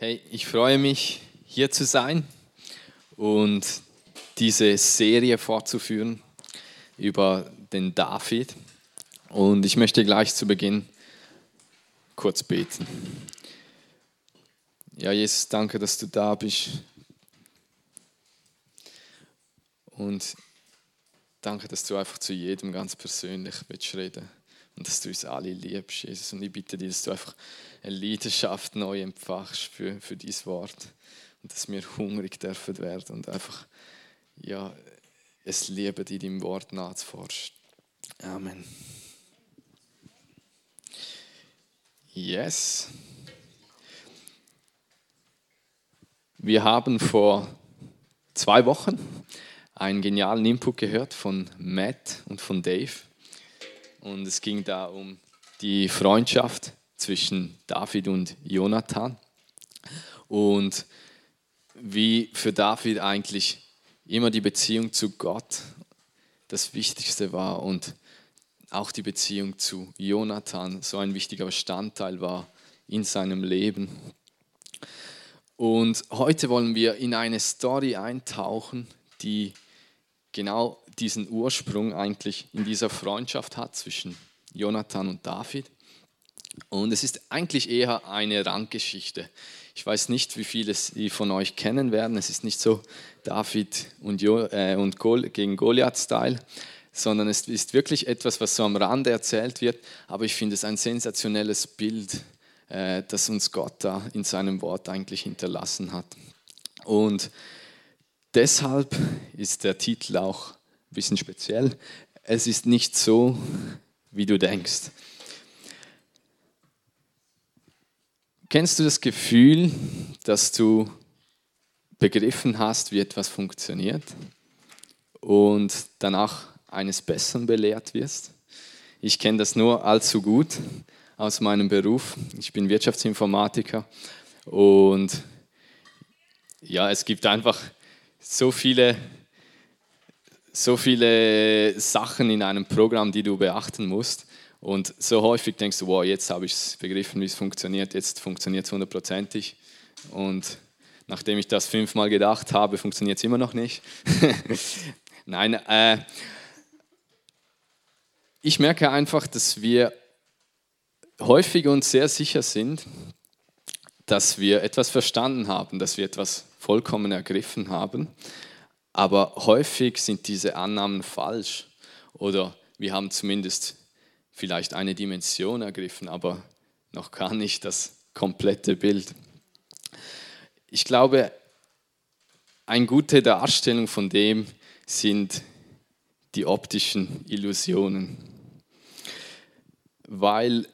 Hey, ich freue mich, hier zu sein und diese Serie fortzuführen über den David. Und ich möchte gleich zu Beginn kurz beten. Ja, Jesus, danke, dass du da bist. Und danke, dass du einfach zu jedem ganz persönlich willst und dass du uns alle liebst, Jesus. Und ich bitte dich, dass du einfach eine Leidenschaft neu empfachst für, für dieses Wort und dass wir hungrig dürfen werden und einfach ja, es lieben, dir deinem Wort nachzuforschen. Amen. Yes. Wir haben vor zwei Wochen einen genialen Input gehört von Matt und von Dave und es ging da um die Freundschaft zwischen David und Jonathan und wie für David eigentlich immer die Beziehung zu Gott das Wichtigste war und auch die Beziehung zu Jonathan so ein wichtiger Bestandteil war in seinem Leben. Und heute wollen wir in eine Story eintauchen, die genau diesen Ursprung eigentlich in dieser Freundschaft hat zwischen Jonathan und David. Und es ist eigentlich eher eine Randgeschichte. Ich weiß nicht, wie viele Sie von euch kennen werden. Es ist nicht so David und, jo äh, und Gol gegen Goliath-Style, sondern es ist wirklich etwas, was so am Rande erzählt wird. Aber ich finde es ein sensationelles Bild, äh, das uns Gott da in seinem Wort eigentlich hinterlassen hat. Und deshalb ist der Titel auch bisschen speziell. Es ist nicht so, wie du denkst. Kennst du das Gefühl, dass du begriffen hast, wie etwas funktioniert und danach eines Besseren belehrt wirst? Ich kenne das nur allzu gut aus meinem Beruf. Ich bin Wirtschaftsinformatiker und ja, es gibt einfach so viele so viele Sachen in einem Programm, die du beachten musst. Und so häufig denkst du, wow, jetzt habe ich es begriffen, wie es funktioniert, jetzt funktioniert es hundertprozentig. Und nachdem ich das fünfmal gedacht habe, funktioniert es immer noch nicht. Nein, äh, ich merke einfach, dass wir häufig uns sehr sicher sind, dass wir etwas verstanden haben, dass wir etwas vollkommen ergriffen haben. Aber häufig sind diese Annahmen falsch oder wir haben zumindest vielleicht eine Dimension ergriffen, aber noch gar nicht das komplette Bild. Ich glaube, eine gute Darstellung von dem sind die optischen Illusionen, weil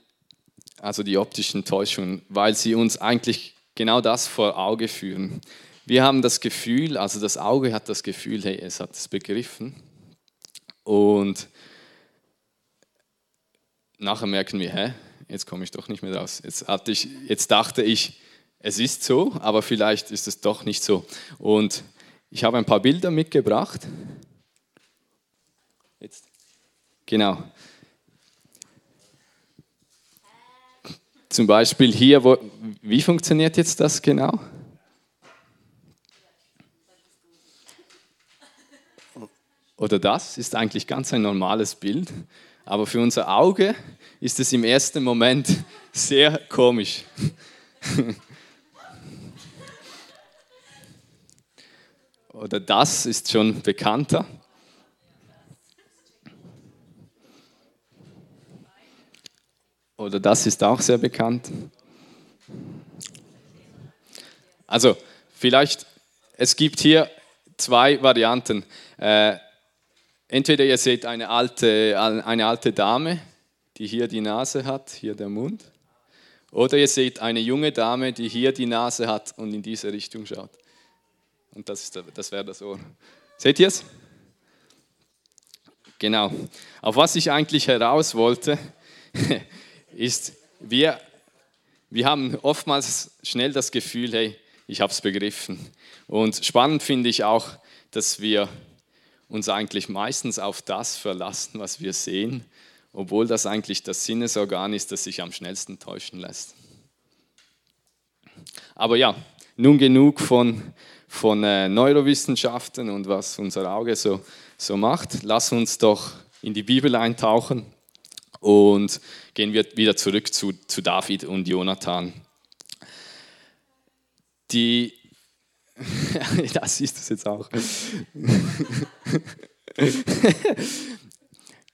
also die optischen Täuschungen, weil sie uns eigentlich genau das vor Auge führen. Wir haben das Gefühl, also das Auge hat das Gefühl, hey, es hat es begriffen. Und nachher merken wir, hä, jetzt komme ich doch nicht mehr raus. Jetzt, hatte ich, jetzt dachte ich, es ist so, aber vielleicht ist es doch nicht so. Und ich habe ein paar Bilder mitgebracht. Jetzt. Genau. Zum Beispiel hier, wo, wie funktioniert jetzt das genau? Oder das ist eigentlich ganz ein normales Bild, aber für unser Auge ist es im ersten Moment sehr komisch. oder das ist schon bekannter. Oder das ist auch sehr bekannt. Also vielleicht, es gibt hier zwei Varianten. Äh, Entweder ihr seht eine alte, eine alte Dame, die hier die Nase hat, hier der Mund. Oder ihr seht eine junge Dame, die hier die Nase hat und in diese Richtung schaut. Und das, das wäre das Ohr. Seht ihr es? Genau. Auf was ich eigentlich heraus wollte, ist, wir, wir haben oftmals schnell das Gefühl, hey, ich habe es begriffen. Und spannend finde ich auch, dass wir uns eigentlich meistens auf das verlassen, was wir sehen, obwohl das eigentlich das Sinnesorgan ist, das sich am schnellsten täuschen lässt. Aber ja, nun genug von, von äh, Neurowissenschaften und was unser Auge so, so macht. Lass uns doch in die Bibel eintauchen und gehen wir wieder zurück zu, zu David und Jonathan. Die, das siehst du jetzt auch.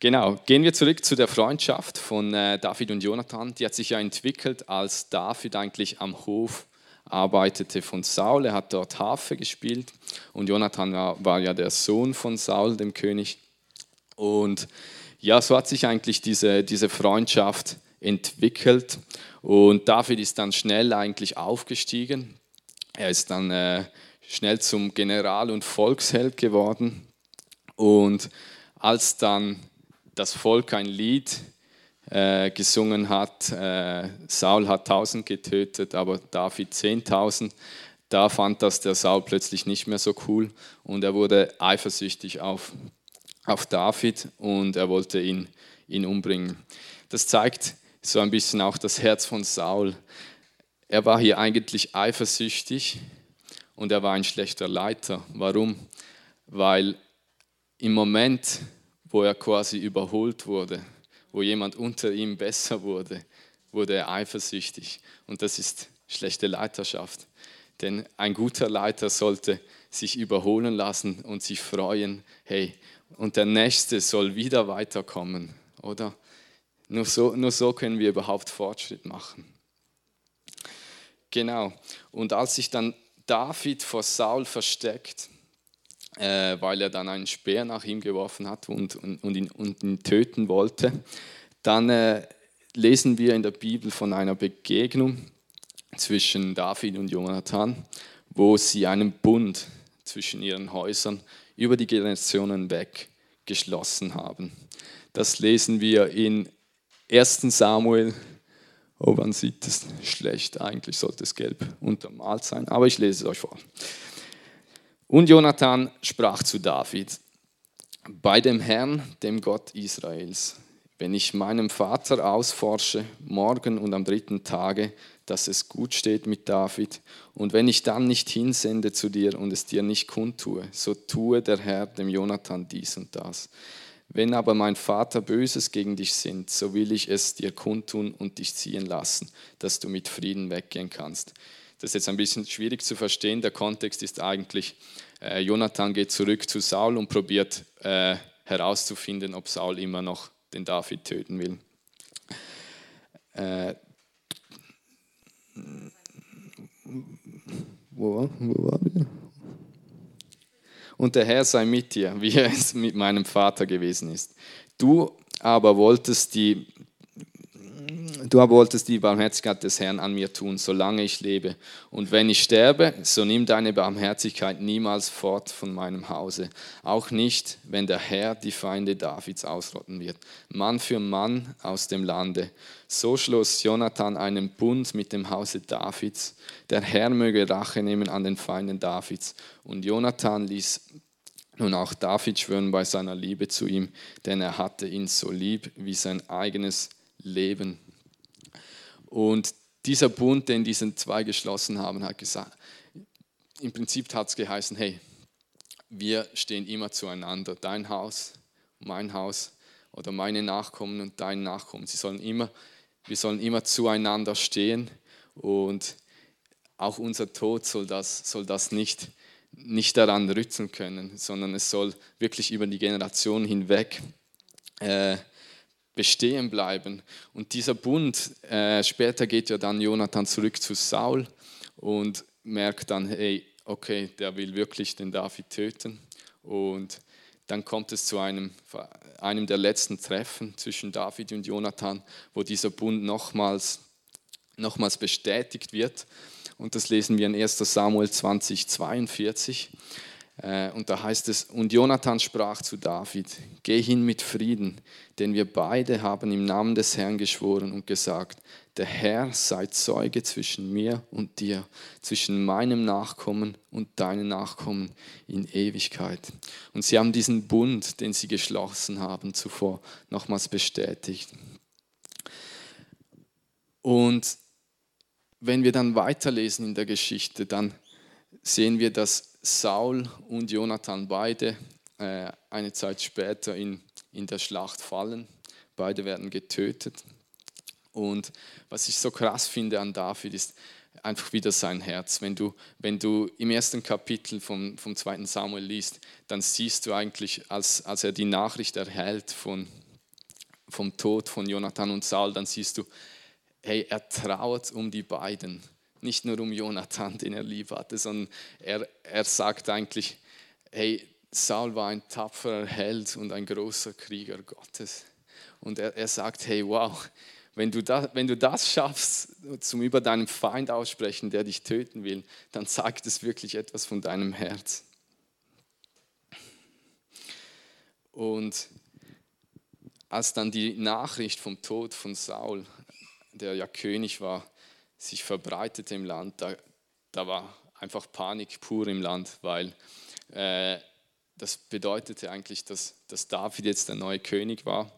genau, gehen wir zurück zu der Freundschaft von äh, David und Jonathan. Die hat sich ja entwickelt, als David eigentlich am Hof arbeitete von Saul. Er hat dort Harfe gespielt und Jonathan war, war ja der Sohn von Saul, dem König. Und ja, so hat sich eigentlich diese, diese Freundschaft entwickelt und David ist dann schnell eigentlich aufgestiegen. Er ist dann äh, schnell zum General und Volksheld geworden und als dann das Volk ein Lied äh, gesungen hat, äh, Saul hat tausend getötet, aber David zehntausend, da fand das der Saul plötzlich nicht mehr so cool und er wurde eifersüchtig auf, auf David und er wollte ihn, ihn umbringen. Das zeigt so ein bisschen auch das Herz von Saul. Er war hier eigentlich eifersüchtig und er war ein schlechter Leiter. Warum? Weil im Moment, wo er quasi überholt wurde, wo jemand unter ihm besser wurde, wurde er eifersüchtig. Und das ist schlechte Leiterschaft. Denn ein guter Leiter sollte sich überholen lassen und sich freuen, hey, und der Nächste soll wieder weiterkommen, oder? Nur so, nur so können wir überhaupt Fortschritt machen. Genau. Und als sich dann David vor Saul versteckt, äh, weil er dann einen Speer nach ihm geworfen hat und, und, und, ihn, und ihn, töten wollte. Dann äh, lesen wir in der Bibel von einer Begegnung zwischen David und Jonathan, wo sie einen Bund zwischen ihren Häusern über die Generationen weg geschlossen haben. Das lesen wir in 1 Samuel. Oh, man sieht es schlecht. Eigentlich sollte es gelb untermalt sein, aber ich lese es euch vor. Und Jonathan sprach zu David, bei dem Herrn, dem Gott Israels, wenn ich meinem Vater ausforsche, morgen und am dritten Tage, dass es gut steht mit David, und wenn ich dann nicht hinsende zu dir und es dir nicht kundtue, so tue der Herr dem Jonathan dies und das. Wenn aber mein Vater Böses gegen dich sind, so will ich es dir kundtun und dich ziehen lassen, dass du mit Frieden weggehen kannst. Das ist jetzt ein bisschen schwierig zu verstehen. Der Kontext ist eigentlich, äh, Jonathan geht zurück zu Saul und probiert äh, herauszufinden, ob Saul immer noch den David töten will. Äh, wo, wo war wir? Und der Herr sei mit dir, wie er es mit meinem Vater gewesen ist. Du aber wolltest die Du wolltest die Barmherzigkeit des Herrn an mir tun, solange ich lebe. Und wenn ich sterbe, so nimm deine Barmherzigkeit niemals fort von meinem Hause. Auch nicht, wenn der Herr die Feinde Davids ausrotten wird. Mann für Mann aus dem Lande. So schloss Jonathan einen Bund mit dem Hause Davids. Der Herr möge Rache nehmen an den Feinden Davids. Und Jonathan ließ nun auch David schwören bei seiner Liebe zu ihm, denn er hatte ihn so lieb wie sein eigenes Leben. Und dieser Bund, den diese zwei geschlossen haben, hat gesagt, im Prinzip hat es geheißen, hey, wir stehen immer zueinander, dein Haus, mein Haus oder meine Nachkommen und dein Nachkommen. Sie sollen immer, wir sollen immer zueinander stehen und auch unser Tod soll das, soll das nicht, nicht daran rütteln können, sondern es soll wirklich über die Generationen hinweg äh, bestehen bleiben. Und dieser Bund, äh, später geht ja dann Jonathan zurück zu Saul und merkt dann, hey, okay, der will wirklich den David töten. Und dann kommt es zu einem, einem der letzten Treffen zwischen David und Jonathan, wo dieser Bund nochmals, nochmals bestätigt wird. Und das lesen wir in 1 Samuel 20, 42. Äh, und da heißt es, und Jonathan sprach zu David, geh hin mit Frieden, denn wir beide haben im Namen des Herrn geschworen und gesagt, der Herr sei Zeuge zwischen mir und dir, zwischen meinem Nachkommen und deinem Nachkommen in Ewigkeit. Und sie haben diesen Bund, den sie geschlossen haben zuvor, nochmals bestätigt. Und wenn wir dann weiterlesen in der Geschichte, dann sehen wir, dass Saul und Jonathan beide äh, eine Zeit später in, in der Schlacht fallen. Beide werden getötet. Und was ich so krass finde an David ist einfach wieder sein Herz. Wenn du, wenn du im ersten Kapitel vom, vom zweiten Samuel liest, dann siehst du eigentlich, als, als er die Nachricht erhält von, vom Tod von Jonathan und Saul, dann siehst du, hey, er trauert um die beiden. Nicht nur um Jonathan, den er lieb hatte, sondern er, er sagt eigentlich, hey, Saul war ein tapferer Held und ein großer Krieger Gottes. Und er, er sagt, hey, wow, wenn du, da, wenn du das schaffst, zum über deinem Feind aussprechen, der dich töten will, dann sagt es wirklich etwas von deinem Herz. Und als dann die Nachricht vom Tod von Saul, der ja König war, sich verbreitete im Land, da, da war einfach Panik pur im Land, weil äh, das bedeutete eigentlich, dass, dass David jetzt der neue König war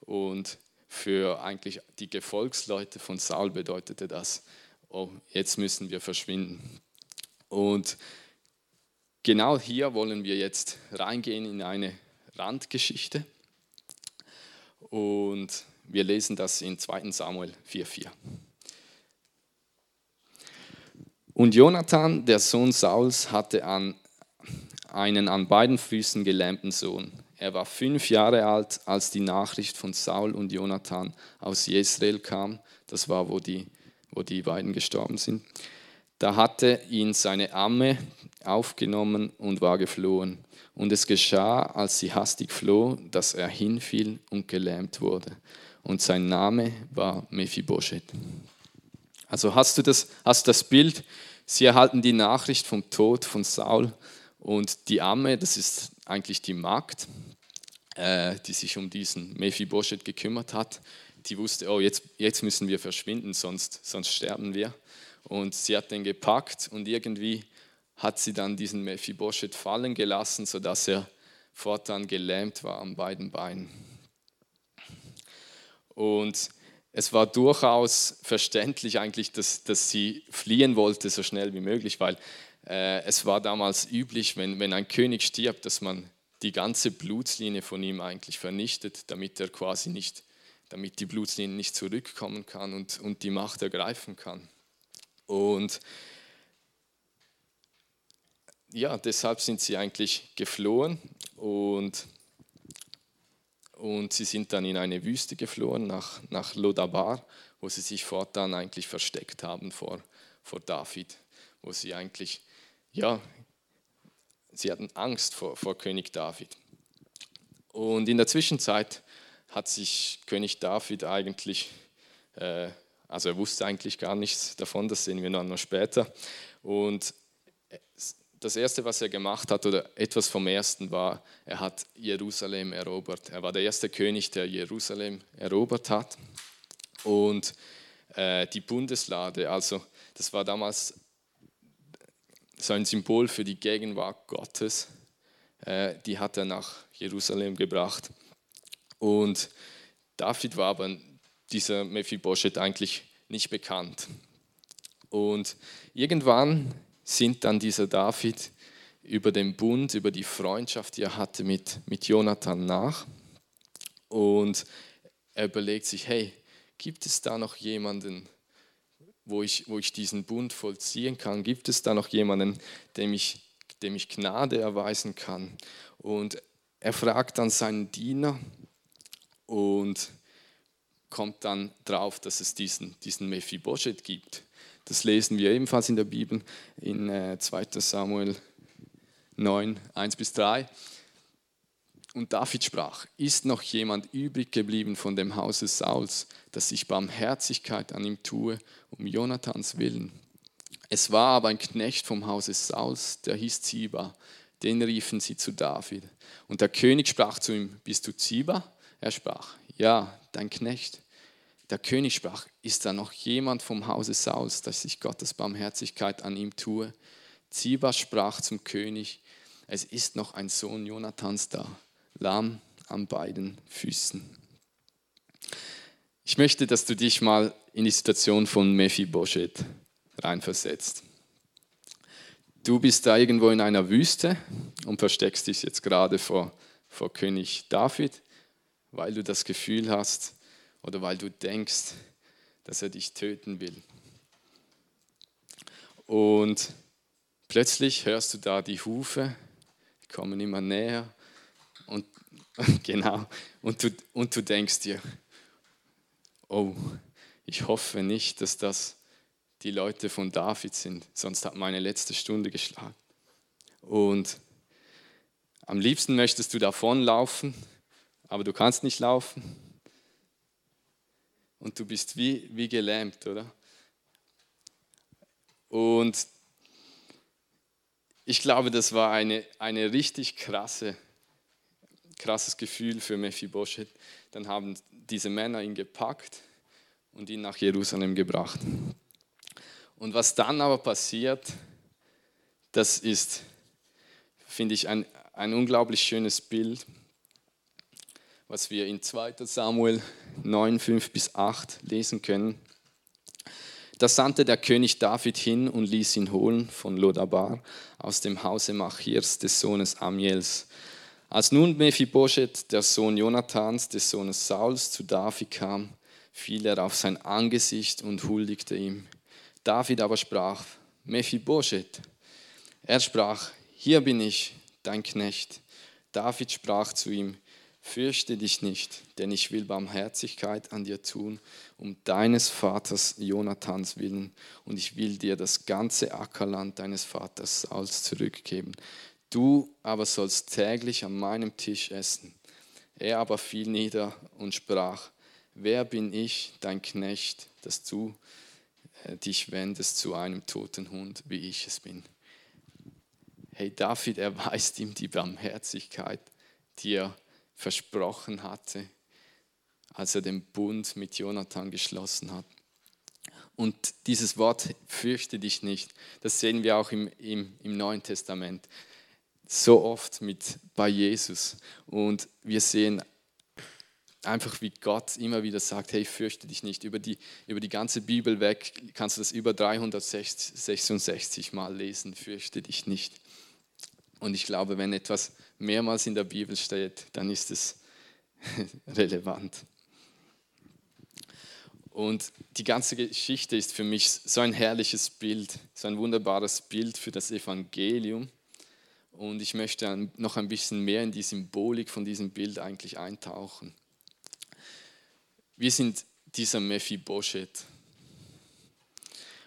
und für eigentlich die Gefolgsleute von Saul bedeutete das, oh, jetzt müssen wir verschwinden. Und genau hier wollen wir jetzt reingehen in eine Randgeschichte. Und wir lesen das in 2 Samuel 4,4. Und Jonathan, der Sohn Sauls, hatte an einen an beiden Füßen gelähmten Sohn. Er war fünf Jahre alt, als die Nachricht von Saul und Jonathan aus Jezreel kam. Das war, wo die, wo die beiden gestorben sind. Da hatte ihn seine Amme aufgenommen und war geflohen. Und es geschah, als sie hastig floh, dass er hinfiel und gelähmt wurde. Und sein Name war Mephibosheth. Also hast du das, hast das Bild, sie erhalten die Nachricht vom Tod von Saul und die Amme, das ist eigentlich die Magd, äh, die sich um diesen Mephibosheth gekümmert hat, die wusste, oh, jetzt, jetzt müssen wir verschwinden, sonst, sonst sterben wir. Und sie hat den gepackt und irgendwie hat sie dann diesen Mephibosheth fallen gelassen, sodass er fortan gelähmt war an beiden Beinen. Und es war durchaus verständlich eigentlich, dass, dass sie fliehen wollte so schnell wie möglich, weil äh, es war damals üblich, wenn, wenn ein König stirbt, dass man die ganze Blutslinie von ihm eigentlich vernichtet, damit er quasi nicht, damit die Blutslinie nicht zurückkommen kann und, und die Macht ergreifen kann. Und ja, deshalb sind sie eigentlich geflohen und, und sie sind dann in eine Wüste geflohen, nach, nach Lodabar, wo sie sich fortan eigentlich versteckt haben vor, vor David, wo sie eigentlich ja, sie hatten Angst vor, vor König David. Und in der Zwischenzeit hat sich König David eigentlich, äh, also er wusste eigentlich gar nichts davon, das sehen wir noch später. Und das Erste, was er gemacht hat, oder etwas vom Ersten war, er hat Jerusalem erobert. Er war der erste König, der Jerusalem erobert hat. Und äh, die Bundeslade, also das war damals so ein Symbol für die Gegenwart Gottes. Äh, die hat er nach Jerusalem gebracht. Und David war aber dieser Mephibosheth eigentlich nicht bekannt. Und irgendwann sind dann dieser David über den Bund, über die Freundschaft, die er hatte mit, mit Jonathan nach. Und er überlegt sich, hey, gibt es da noch jemanden, wo ich, wo ich diesen Bund vollziehen kann? Gibt es da noch jemanden, dem ich, dem ich Gnade erweisen kann? Und er fragt dann seinen Diener und kommt dann drauf, dass es diesen, diesen Mephibosheth gibt. Das lesen wir ebenfalls in der Bibel in äh, 2 Samuel 9, 1 bis 3. Und David sprach, ist noch jemand übrig geblieben von dem Hause Sauls, dass ich Barmherzigkeit an ihm tue, um Jonathans willen? Es war aber ein Knecht vom Hause Sauls, der hieß Ziba, den riefen sie zu David. Und der König sprach zu ihm, bist du Ziba? Er sprach, ja, dein Knecht. Der König sprach, ist da noch jemand vom Hause Sauls, dass ich Gottes Barmherzigkeit an ihm tue? Ziba sprach zum König, es ist noch ein Sohn Jonathans da lahm an beiden Füßen. Ich möchte, dass du dich mal in die Situation von Mephibosheth reinversetzt. Du bist da irgendwo in einer Wüste und versteckst dich jetzt gerade vor, vor König David, weil du das Gefühl hast oder weil du denkst, dass er dich töten will. Und plötzlich hörst du da die Hufe, die kommen immer näher und genau und du, und du denkst dir, oh, ich hoffe nicht, dass das die Leute von David sind, sonst hat meine letzte Stunde geschlagen. Und am liebsten möchtest du davonlaufen, aber du kannst nicht laufen. Und du bist wie, wie gelähmt, oder? Und ich glaube, das war eine, eine richtig krasse, krasses Gefühl für Mephibosheth. Dann haben diese Männer ihn gepackt und ihn nach Jerusalem gebracht. Und was dann aber passiert, das ist, finde ich, ein, ein unglaublich schönes Bild, was wir in 2 Samuel 9, 5 bis 8 lesen können. Da sandte der König David hin und ließ ihn holen von Lodabar aus dem Hause Machirs des Sohnes Amiels. Als nun Mephibosheth, der Sohn Jonathans, des Sohnes Sauls, zu David kam, fiel er auf sein Angesicht und huldigte ihm. David aber sprach, Mephibosheth. Er sprach, hier bin ich, dein Knecht. David sprach zu ihm, Fürchte dich nicht, denn ich will Barmherzigkeit an dir tun, um deines Vaters Jonathans willen, und ich will dir das ganze Ackerland deines Vaters Sauls zurückgeben. Du aber sollst täglich an meinem Tisch essen. Er aber fiel nieder und sprach, Wer bin ich, dein Knecht, dass du äh, dich wendest zu einem toten Hund, wie ich es bin? Hey, David erweist ihm die Barmherzigkeit, die er versprochen hatte, als er den Bund mit Jonathan geschlossen hat. Und dieses Wort, fürchte dich nicht, das sehen wir auch im, im, im Neuen Testament so oft mit bei Jesus. Und wir sehen einfach, wie Gott immer wieder sagt, hey, fürchte dich nicht. Über die, über die ganze Bibel weg kannst du das über 366 Mal lesen, fürchte dich nicht. Und ich glaube, wenn etwas mehrmals in der Bibel steht, dann ist es relevant. Und die ganze Geschichte ist für mich so ein herrliches Bild, so ein wunderbares Bild für das Evangelium. Und ich möchte noch ein bisschen mehr in die Symbolik von diesem Bild eigentlich eintauchen. Wir sind dieser Mephibosheth.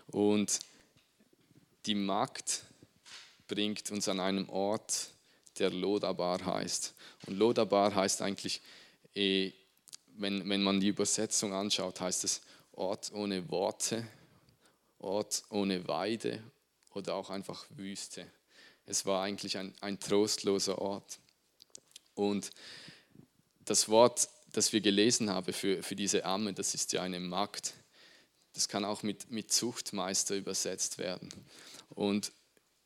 Und die Magd bringt uns an einem Ort, der Lodabar heißt. Und Lodabar heißt eigentlich, eh, wenn, wenn man die Übersetzung anschaut, heißt es Ort ohne Worte, Ort ohne Weide oder auch einfach Wüste. Es war eigentlich ein, ein trostloser Ort. Und das Wort, das wir gelesen haben für, für diese Amme, das ist ja eine Magd. Das kann auch mit, mit Zuchtmeister übersetzt werden. Und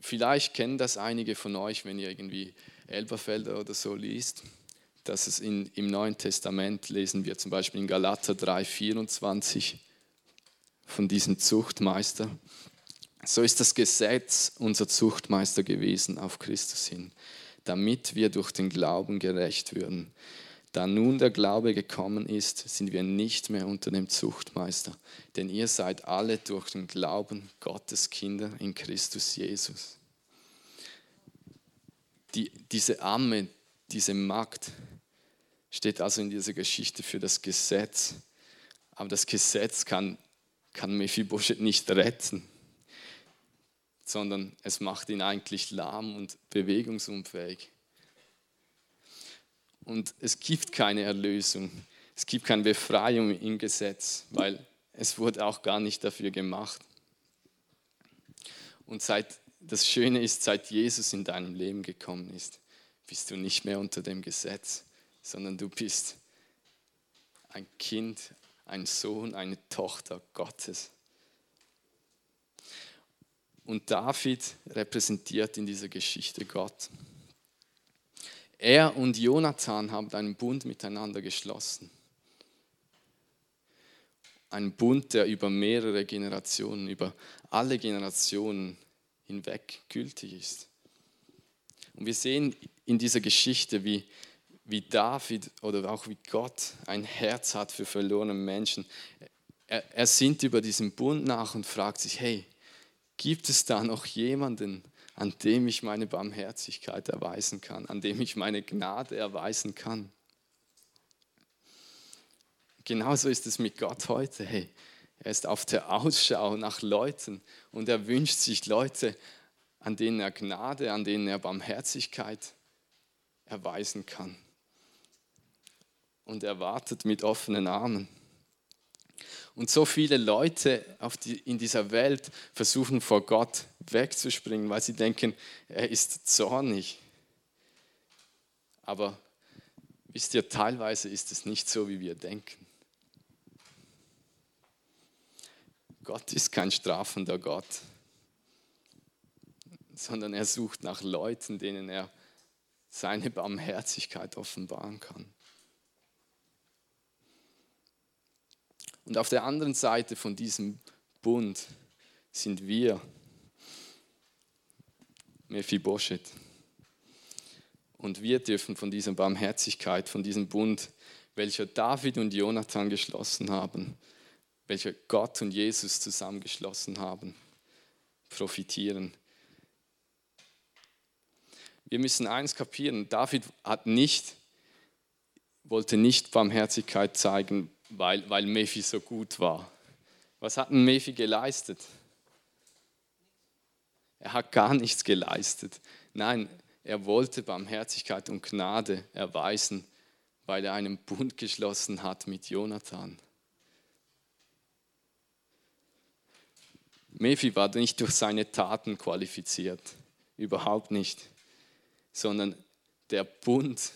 Vielleicht kennen das einige von euch, wenn ihr irgendwie Elberfelder oder so liest, dass es in, im Neuen Testament lesen wir zum Beispiel in Galater 3,24 von diesem Zuchtmeister. So ist das Gesetz unser Zuchtmeister gewesen auf Christus hin, damit wir durch den Glauben gerecht würden. Da nun der Glaube gekommen ist, sind wir nicht mehr unter dem Zuchtmeister, denn ihr seid alle durch den Glauben Gottes Kinder in Christus Jesus. Die, diese Amme, diese Magd steht also in dieser Geschichte für das Gesetz, aber das Gesetz kann, kann Mephibosheth nicht retten, sondern es macht ihn eigentlich lahm und bewegungsunfähig. Und es gibt keine Erlösung, es gibt keine Befreiung im Gesetz, weil es wurde auch gar nicht dafür gemacht. Und seit, das Schöne ist, seit Jesus in deinem Leben gekommen ist, bist du nicht mehr unter dem Gesetz, sondern du bist ein Kind, ein Sohn, eine Tochter Gottes. Und David repräsentiert in dieser Geschichte Gott. Er und Jonathan haben einen Bund miteinander geschlossen. ein Bund, der über mehrere Generationen, über alle Generationen hinweg gültig ist. Und wir sehen in dieser Geschichte, wie, wie David oder auch wie Gott ein Herz hat für verlorene Menschen. Er, er sinnt über diesen Bund nach und fragt sich, hey, gibt es da noch jemanden, an dem ich meine Barmherzigkeit erweisen kann, an dem ich meine Gnade erweisen kann? Genauso ist es mit Gott heute. Hey, er ist auf der Ausschau nach Leuten und er wünscht sich Leute, an denen er Gnade, an denen er Barmherzigkeit erweisen kann. Und er wartet mit offenen Armen. Und so viele Leute die, in dieser Welt versuchen vor Gott wegzuspringen, weil sie denken, er ist zornig. Aber wisst ihr, teilweise ist es nicht so, wie wir denken. Gott ist kein strafender Gott, sondern er sucht nach Leuten, denen er seine Barmherzigkeit offenbaren kann. Und auf der anderen Seite von diesem Bund sind wir, Mephibosheth. Und wir dürfen von dieser Barmherzigkeit, von diesem Bund, welcher David und Jonathan geschlossen haben, welcher Gott und Jesus zusammengeschlossen haben, profitieren. Wir müssen eins kapieren, David hat nicht, wollte nicht Barmherzigkeit zeigen, weil, weil Mephi so gut war. Was hat ein Mephi geleistet? Er hat gar nichts geleistet. Nein, er wollte Barmherzigkeit und Gnade erweisen, weil er einen Bund geschlossen hat mit Jonathan. Mephi war nicht durch seine Taten qualifiziert, überhaupt nicht, sondern der Bund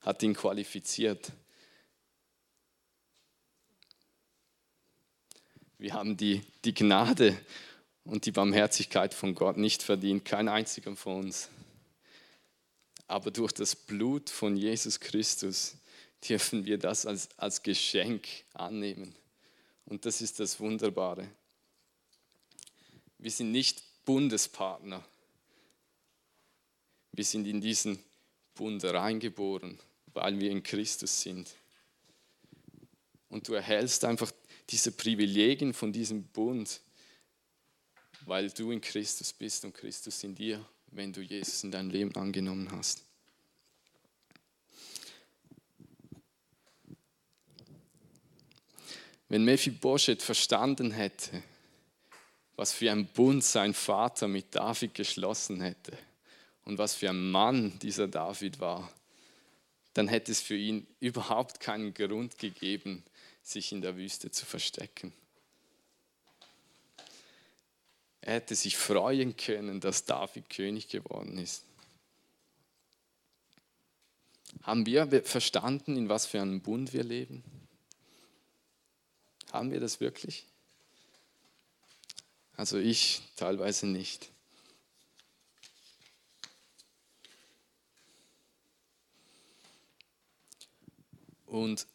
hat ihn qualifiziert. Wir haben die, die Gnade und die Barmherzigkeit von Gott nicht verdient, kein einziger von uns. Aber durch das Blut von Jesus Christus dürfen wir das als, als Geschenk annehmen. Und das ist das Wunderbare. Wir sind nicht Bundespartner. Wir sind in diesen Bund reingeboren, weil wir in Christus sind. Und du erhältst einfach diese Privilegien von diesem Bund, weil du in Christus bist und Christus in dir, wenn du Jesus in dein Leben angenommen hast. Wenn Mephibosheth verstanden hätte, was für ein Bund sein Vater mit David geschlossen hätte und was für ein Mann dieser David war, dann hätte es für ihn überhaupt keinen Grund gegeben, sich in der Wüste zu verstecken. Er hätte sich freuen können, dass David König geworden ist. Haben wir verstanden, in was für einem Bund wir leben? Haben wir das wirklich? Also ich teilweise nicht. Und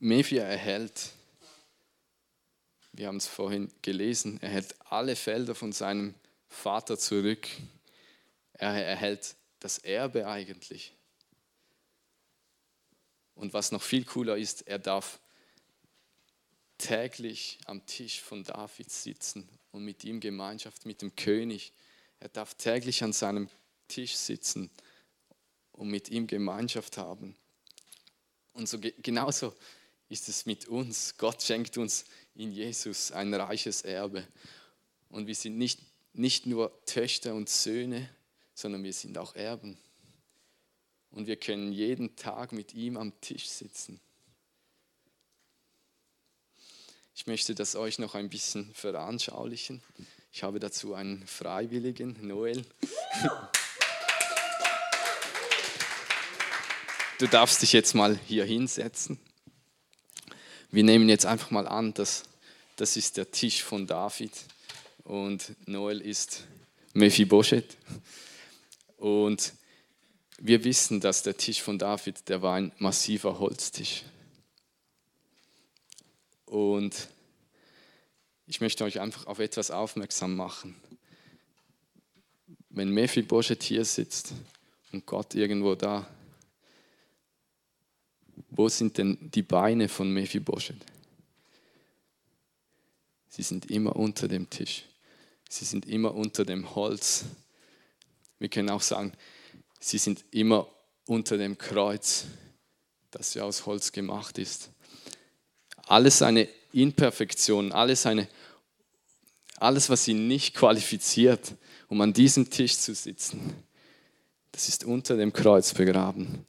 Mephia erhält, wir haben es vorhin gelesen, er hält alle Felder von seinem Vater zurück. Er erhält das Erbe eigentlich. Und was noch viel cooler ist, er darf täglich am Tisch von David sitzen und mit ihm Gemeinschaft mit dem König. Er darf täglich an seinem Tisch sitzen und mit ihm Gemeinschaft haben. Und so genauso ist es mit uns. Gott schenkt uns in Jesus ein reiches Erbe. Und wir sind nicht, nicht nur Töchter und Söhne, sondern wir sind auch Erben. Und wir können jeden Tag mit ihm am Tisch sitzen. Ich möchte das euch noch ein bisschen veranschaulichen. Ich habe dazu einen Freiwilligen, Noel. Du darfst dich jetzt mal hier hinsetzen. Wir nehmen jetzt einfach mal an, dass das ist der Tisch von David und Noel ist Mephibosheth. Und wir wissen, dass der Tisch von David, der war ein massiver Holztisch. Und ich möchte euch einfach auf etwas aufmerksam machen. Wenn Mephibosheth hier sitzt und Gott irgendwo da, wo sind denn die Beine von Mephibosheth? Sie sind immer unter dem Tisch. Sie sind immer unter dem Holz. Wir können auch sagen, sie sind immer unter dem Kreuz, das ja aus Holz gemacht ist. Alles eine Imperfektion, alles, eine, alles, was ihn nicht qualifiziert, um an diesem Tisch zu sitzen, das ist unter dem Kreuz begraben.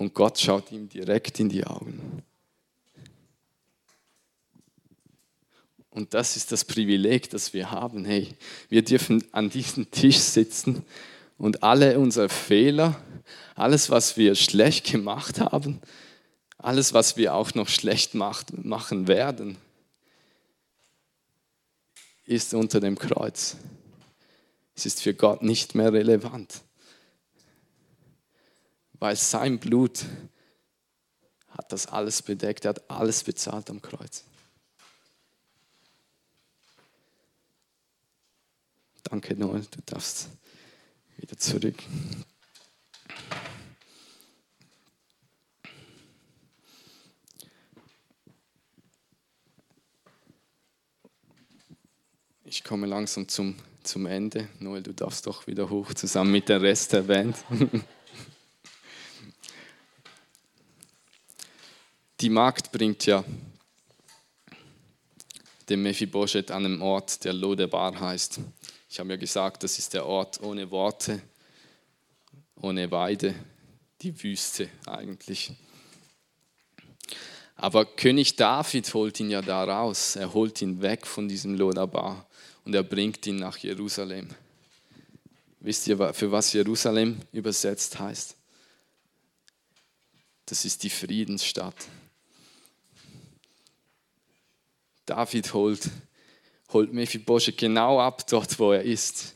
Und Gott schaut ihm direkt in die Augen. Und das ist das Privileg, das wir haben. Hey, wir dürfen an diesem Tisch sitzen und alle unsere Fehler, alles, was wir schlecht gemacht haben, alles, was wir auch noch schlecht macht, machen werden, ist unter dem Kreuz. Es ist für Gott nicht mehr relevant, weil sein Blut hat das alles bedeckt, er hat alles bezahlt am Kreuz. Danke, Noel, du darfst wieder zurück. Ich komme langsam zum, zum Ende. Noel, du darfst doch wieder hoch, zusammen mit der Rest der Band. Die Magd bringt ja den Mephibosheth an einem Ort, der Lodebar heißt. Ich habe ja gesagt, das ist der Ort ohne Worte, ohne Weide, die Wüste eigentlich. Aber König David holt ihn ja da raus. Er holt ihn weg von diesem Lodabar und er bringt ihn nach Jerusalem. Wisst ihr, für was Jerusalem übersetzt heißt? Das ist die Friedensstadt. David holt, holt Mephibosheth genau ab dort, wo er ist.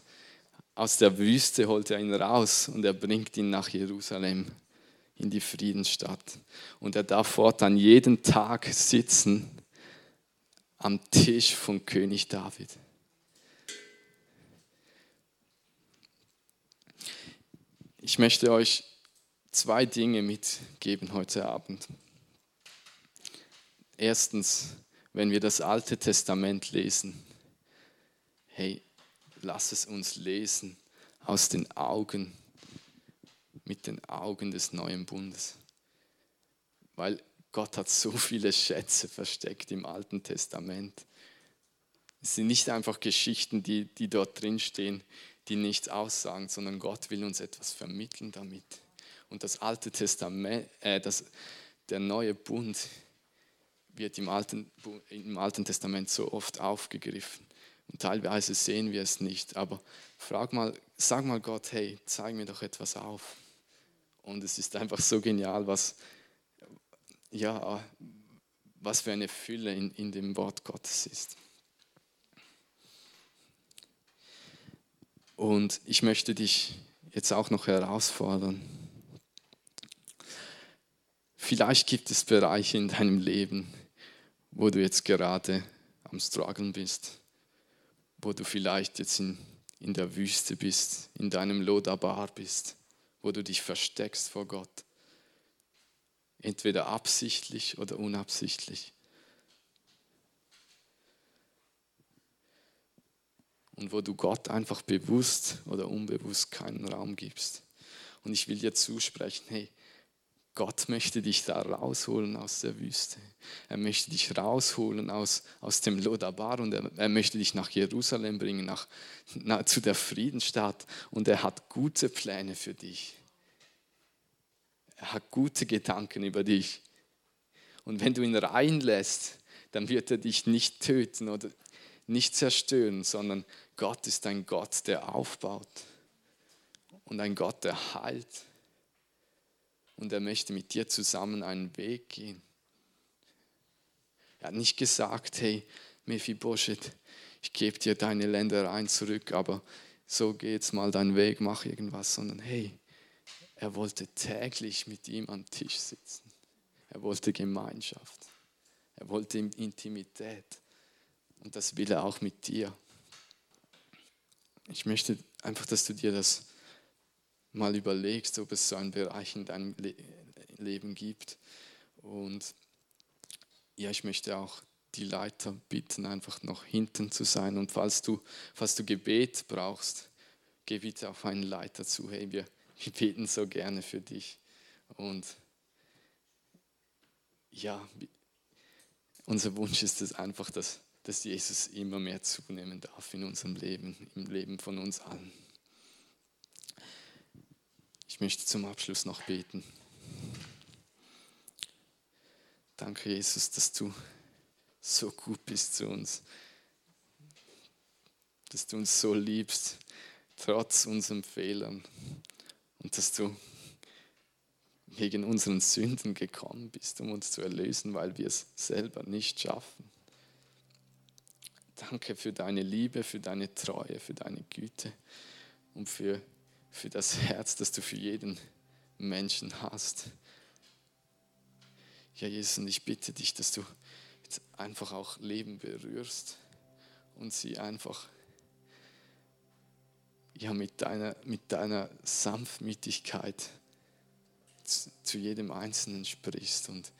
Aus der Wüste holt er ihn raus und er bringt ihn nach Jerusalem, in die Friedensstadt. Und er darf fortan jeden Tag sitzen am Tisch von König David. Ich möchte euch zwei Dinge mitgeben heute Abend. Erstens, wenn wir das Alte Testament lesen, hey, lass es uns lesen aus den Augen, mit den Augen des neuen Bundes. Weil Gott hat so viele Schätze versteckt im Alten Testament. Es sind nicht einfach Geschichten, die, die dort drin stehen, die nichts aussagen, sondern Gott will uns etwas vermitteln damit. Und das Alte Testament, äh, das, der neue Bund wird im Alten, im Alten Testament so oft aufgegriffen. Und teilweise sehen wir es nicht. Aber frag mal, sag mal Gott, hey, zeig mir doch etwas auf. Und es ist einfach so genial, was, ja, was für eine Fülle in, in dem Wort Gottes ist. Und ich möchte dich jetzt auch noch herausfordern. Vielleicht gibt es Bereiche in deinem Leben, wo du jetzt gerade am Struggeln bist, wo du vielleicht jetzt in, in der Wüste bist, in deinem Lodabar bist, wo du dich versteckst vor Gott. Entweder absichtlich oder unabsichtlich. und wo du Gott einfach bewusst oder unbewusst keinen Raum gibst. Und ich will dir zusprechen, hey, Gott möchte dich da rausholen aus der Wüste. Er möchte dich rausholen aus, aus dem Lodabar und er, er möchte dich nach Jerusalem bringen, nach, nach, zu der Friedensstadt. Und er hat gute Pläne für dich. Er hat gute Gedanken über dich. Und wenn du ihn reinlässt, dann wird er dich nicht töten oder nicht zerstören, sondern Gott ist ein Gott, der aufbaut und ein Gott, der heilt. Und er möchte mit dir zusammen einen Weg gehen. Er hat nicht gesagt, hey, Mephibosheth, ich gebe dir deine Ländereien zurück, aber so geht's mal deinen Weg, mach irgendwas, sondern hey, er wollte täglich mit ihm am Tisch sitzen. Er wollte Gemeinschaft. Er wollte Intimität. Und das will er auch mit dir. Ich möchte einfach, dass du dir das mal überlegst, ob es so einen Bereich in deinem Le Leben gibt. Und ja, ich möchte auch die Leiter bitten, einfach noch hinten zu sein. Und falls du, falls du Gebet brauchst, geh bitte auf einen Leiter zu. Hey, wir, wir beten so gerne für dich. Und ja, unser Wunsch ist es einfach, dass, dass Jesus immer mehr zunehmen darf in unserem Leben, im Leben von uns allen. Ich möchte zum Abschluss noch beten. Danke, Jesus, dass du so gut bist zu uns, dass du uns so liebst, trotz unseren Fehlern und dass du wegen unseren Sünden gekommen bist, um uns zu erlösen, weil wir es selber nicht schaffen. Danke für deine Liebe, für deine Treue, für deine Güte und für, für das Herz, das du für jeden Menschen hast. Ja, Jesus, und ich bitte dich, dass du jetzt einfach auch Leben berührst und sie einfach ja, mit, deiner, mit deiner Sanftmütigkeit zu, zu jedem Einzelnen sprichst und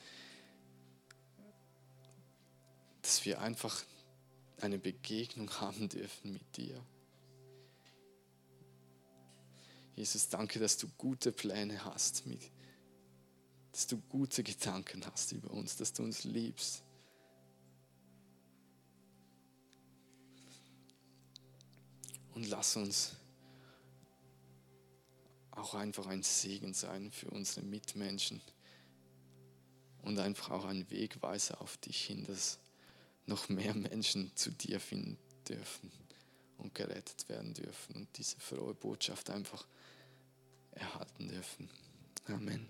dass wir einfach eine Begegnung haben dürfen mit dir. Jesus, danke, dass du gute Pläne hast, mit, dass du gute Gedanken hast über uns, dass du uns liebst. Und lass uns auch einfach ein Segen sein für unsere Mitmenschen und einfach auch ein Wegweiser auf dich hin, dass noch mehr Menschen zu dir finden dürfen und gerettet werden dürfen und diese frohe Botschaft einfach erhalten dürfen. Amen.